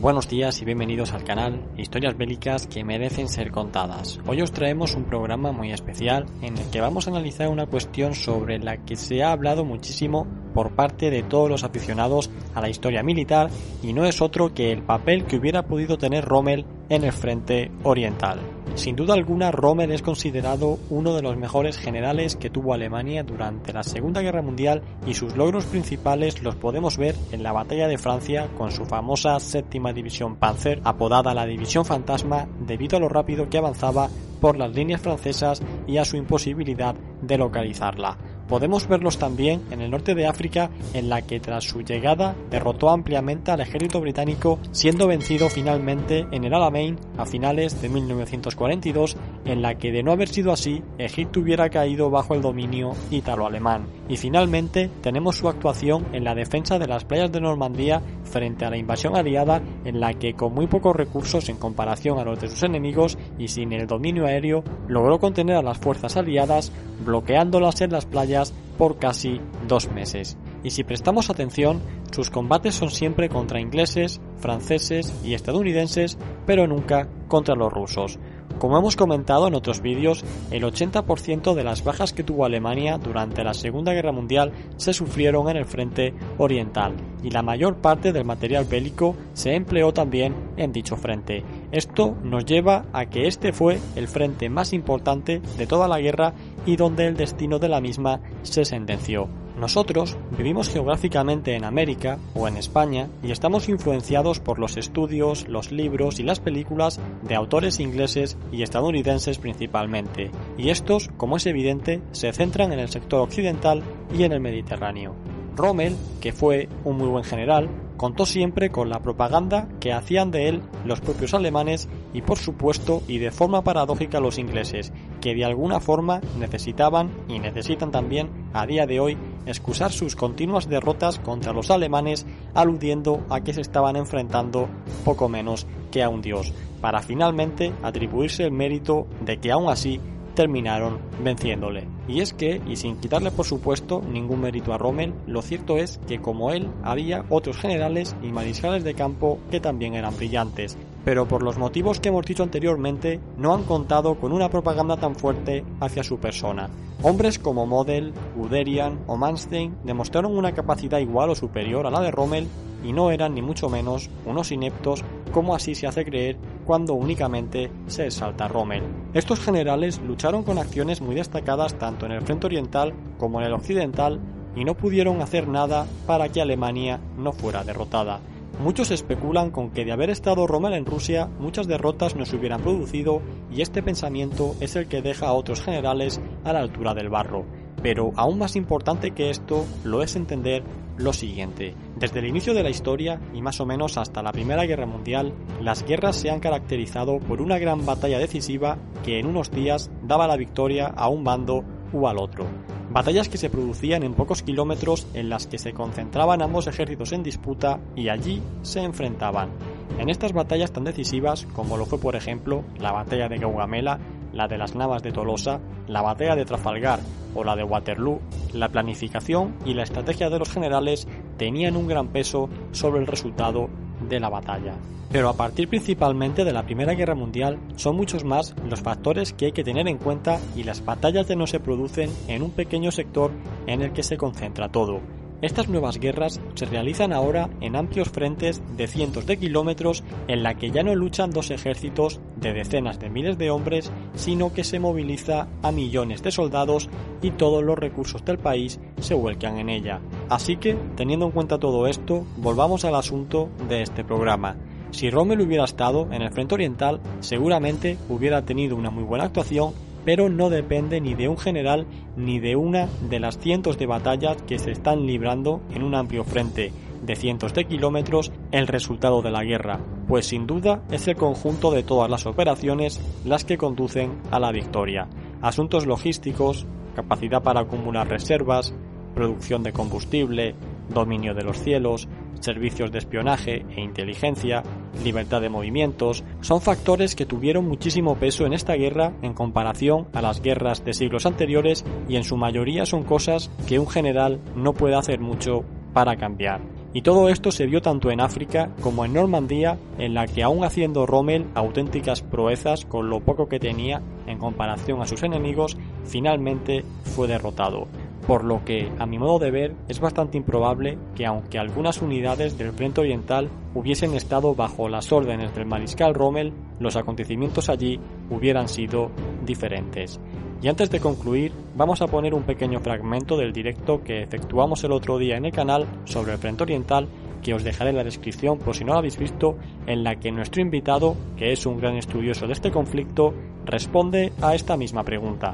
Buenos días y bienvenidos al canal Historias bélicas que merecen ser contadas. Hoy os traemos un programa muy especial en el que vamos a analizar una cuestión sobre la que se ha hablado muchísimo por parte de todos los aficionados a la historia militar y no es otro que el papel que hubiera podido tener Rommel en el frente oriental. Sin duda alguna, Rommel es considerado uno de los mejores generales que tuvo Alemania durante la Segunda Guerra Mundial y sus logros principales los podemos ver en la Batalla de Francia con su famosa séptima división Panzer, apodada la División Fantasma debido a lo rápido que avanzaba por las líneas francesas y a su imposibilidad de localizarla. Podemos verlos también en el norte de África, en la que tras su llegada derrotó ampliamente al ejército británico, siendo vencido finalmente en el Alamein a finales de 1942, en la que de no haber sido así, Egipto hubiera caído bajo el dominio ítalo-alemán. Y finalmente tenemos su actuación en la defensa de las playas de Normandía frente a la invasión aliada, en la que con muy pocos recursos en comparación a los de sus enemigos y sin el dominio aéreo, logró contener a las fuerzas aliadas, bloqueándolas en las playas por casi dos meses. Y si prestamos atención, sus combates son siempre contra ingleses, franceses y estadounidenses, pero nunca contra los rusos. Como hemos comentado en otros vídeos, el 80% de las bajas que tuvo Alemania durante la Segunda Guerra Mundial se sufrieron en el frente oriental y la mayor parte del material bélico se empleó también en dicho frente. Esto nos lleva a que este fue el frente más importante de toda la guerra y donde el destino de la misma se sentenció. Nosotros vivimos geográficamente en América o en España y estamos influenciados por los estudios, los libros y las películas de autores ingleses y estadounidenses principalmente, y estos, como es evidente, se centran en el sector occidental y en el Mediterráneo. Rommel, que fue un muy buen general, contó siempre con la propaganda que hacían de él los propios alemanes y por supuesto y de forma paradójica los ingleses, que de alguna forma necesitaban y necesitan también a día de hoy excusar sus continuas derrotas contra los alemanes aludiendo a que se estaban enfrentando poco menos que a un dios, para finalmente atribuirse el mérito de que aún así terminaron venciéndole. Y es que, y sin quitarle por supuesto ningún mérito a Rommel, lo cierto es que como él había otros generales y mariscales de campo que también eran brillantes, pero por los motivos que hemos dicho anteriormente no han contado con una propaganda tan fuerte hacia su persona. Hombres como Model, Guderian o Manstein demostraron una capacidad igual o superior a la de Rommel y no eran ni mucho menos unos ineptos como así se hace creer cuando únicamente se exalta Rommel. Estos generales lucharon con acciones muy destacadas tanto en el frente oriental como en el occidental y no pudieron hacer nada para que Alemania no fuera derrotada. Muchos especulan con que de haber estado Rommel en Rusia muchas derrotas no se hubieran producido y este pensamiento es el que deja a otros generales a la altura del barro. Pero aún más importante que esto lo es entender lo siguiente. Desde el inicio de la historia y más o menos hasta la Primera Guerra Mundial, las guerras se han caracterizado por una gran batalla decisiva que en unos días daba la victoria a un bando u al otro. Batallas que se producían en pocos kilómetros en las que se concentraban ambos ejércitos en disputa y allí se enfrentaban. En estas batallas tan decisivas, como lo fue por ejemplo la batalla de Gaugamela, la de las Navas de Tolosa, la batalla de Trafalgar o la de Waterloo, la planificación y la estrategia de los generales tenían un gran peso sobre el resultado de la batalla. Pero a partir principalmente de la Primera Guerra Mundial son muchos más los factores que hay que tener en cuenta y las batallas ya no se producen en un pequeño sector en el que se concentra todo, estas nuevas guerras se realizan ahora en amplios frentes de cientos de kilómetros en la que ya no luchan dos ejércitos de decenas de miles de hombres, sino que se moviliza a millones de soldados y todos los recursos del país se vuelcan en ella. Así que, teniendo en cuenta todo esto, volvamos al asunto de este programa. Si Rommel hubiera estado en el frente oriental, seguramente hubiera tenido una muy buena actuación pero no depende ni de un general ni de una de las cientos de batallas que se están librando en un amplio frente de cientos de kilómetros el resultado de la guerra, pues sin duda es el conjunto de todas las operaciones las que conducen a la victoria. Asuntos logísticos, capacidad para acumular reservas, producción de combustible, dominio de los cielos, servicios de espionaje e inteligencia, libertad de movimientos, son factores que tuvieron muchísimo peso en esta guerra en comparación a las guerras de siglos anteriores y en su mayoría son cosas que un general no puede hacer mucho para cambiar. Y todo esto se vio tanto en África como en Normandía, en la que aún haciendo Rommel auténticas proezas con lo poco que tenía en comparación a sus enemigos, finalmente fue derrotado. Por lo que, a mi modo de ver, es bastante improbable que aunque algunas unidades del Frente Oriental hubiesen estado bajo las órdenes del mariscal Rommel, los acontecimientos allí hubieran sido diferentes. Y antes de concluir, vamos a poner un pequeño fragmento del directo que efectuamos el otro día en el canal sobre el Frente Oriental que os dejaré en la descripción por si no lo habéis visto, en la que nuestro invitado, que es un gran estudioso de este conflicto, responde a esta misma pregunta.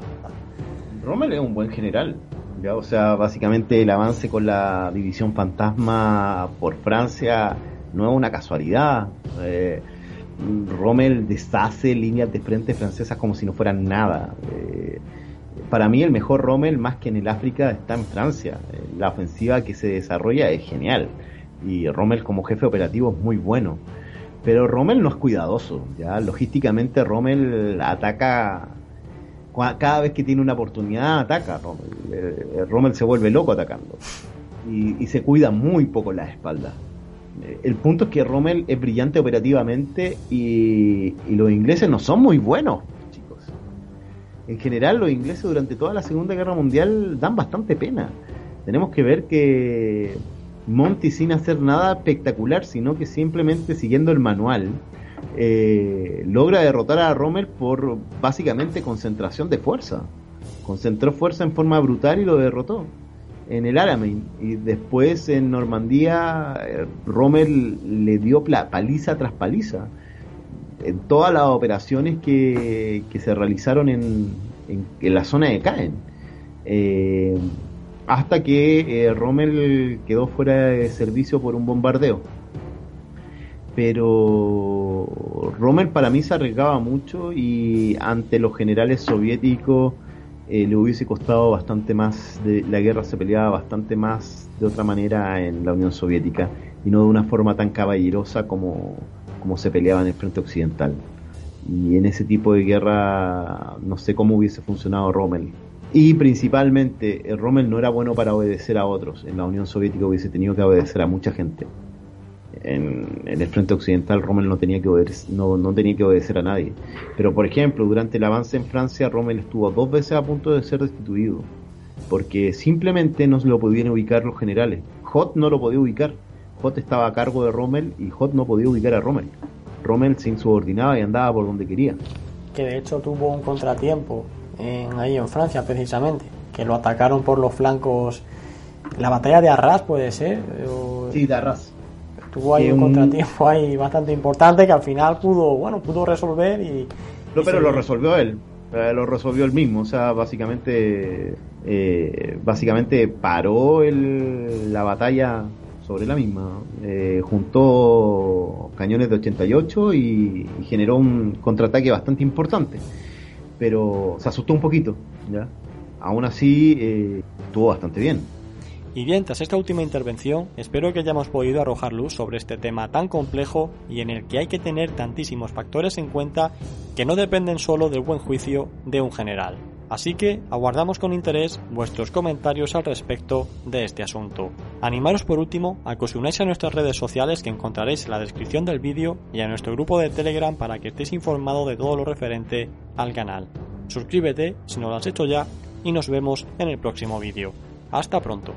Rommel es un buen general, o sea, básicamente el avance con la división fantasma por Francia no es una casualidad. Eh, Rommel deshace líneas de frente francesas como si no fueran nada. Eh, para mí el mejor Rommel, más que en el África, está en Francia. Eh, la ofensiva que se desarrolla es genial. Y Rommel como jefe operativo es muy bueno. Pero Rommel no es cuidadoso. ¿ya? Logísticamente Rommel ataca cada vez que tiene una oportunidad, ataca Rommel. Eh, Rommel se vuelve loco atacando. Y, se cuida muy poco la espalda. Eh, el punto es que Rommel es brillante operativamente y, los ingleses no son muy buenos, chicos. En general, los ingleses durante toda la Segunda Guerra Mundial dan bastante pena. Tenemos que ver que Monty, sin hacer nada espectacular, sino que simplemente siguiendo el manual, eh, logra derrotar a Rommel por básicamente concentración de fuerza. Concentró fuerza en forma brutal y lo derrotó en el Alamein. Y después en Normandía, eh, Rommel le dio paliza tras paliza. En todas las operaciones que, se realizaron en, en, la zona de Caen. Eh, hasta que Rommel quedó fuera de servicio por un bombardeo pero Rommel para mí se arriesgaba mucho y ante los generales soviéticos eh, le hubiese costado bastante más, la guerra se peleaba bastante más de otra manera en la Unión Soviética y no de una forma tan caballerosa como, como se peleaba en el frente occidental. Y en ese tipo de guerra no sé cómo hubiese funcionado Rommel. Y principalmente, eh, Rommel no era bueno para obedecer a otros. En la Unión Soviética hubiese tenido que obedecer a mucha gente en, el frente occidental Rommel no tenía que obedecer, no, no, tenía que obedecer a nadie. Pero por ejemplo, durante el avance en Francia, Rommel estuvo dos veces a punto de ser destituido, porque simplemente no se lo podían ubicar los generales. Hot no lo podía ubicar. Hot estaba a cargo de Rommel y Hot no podía ubicar a Rommel. Rommel se insubordinaba y andaba por donde quería. Que de hecho tuvo un contratiempo en, ahí en Francia precisamente, que lo atacaron por los flancos. La batalla de Arras puede ser. Sí, de Arras tuvo ahí un, contratiempo ahí bastante importante que al final pudo, bueno, pudo resolver y... No, pero lo resolvió él, eh, lo resolvió él mismo, o sea, básicamente, eh, básicamente paró el, la batalla sobre la misma, eh, juntó cañones de 88 y, y generó un contraataque bastante importante, pero se asustó un poquito, ¿ya? Aún así, estuvo bastante bien. Y bien, tras esta última intervención, espero que hayamos podido arrojar luz sobre este tema tan complejo y en el que hay que tener tantísimos factores en cuenta que no dependen solo del buen juicio de un general. Así que aguardamos con interés vuestros comentarios al respecto de este asunto. Animaros por último a que os unáis a nuestras redes sociales que encontraréis en la descripción del vídeo y a nuestro grupo de Telegram para que estéis informado de todo lo referente al canal. Suscríbete si no lo has hecho ya y nos vemos en el próximo vídeo. Hasta pronto.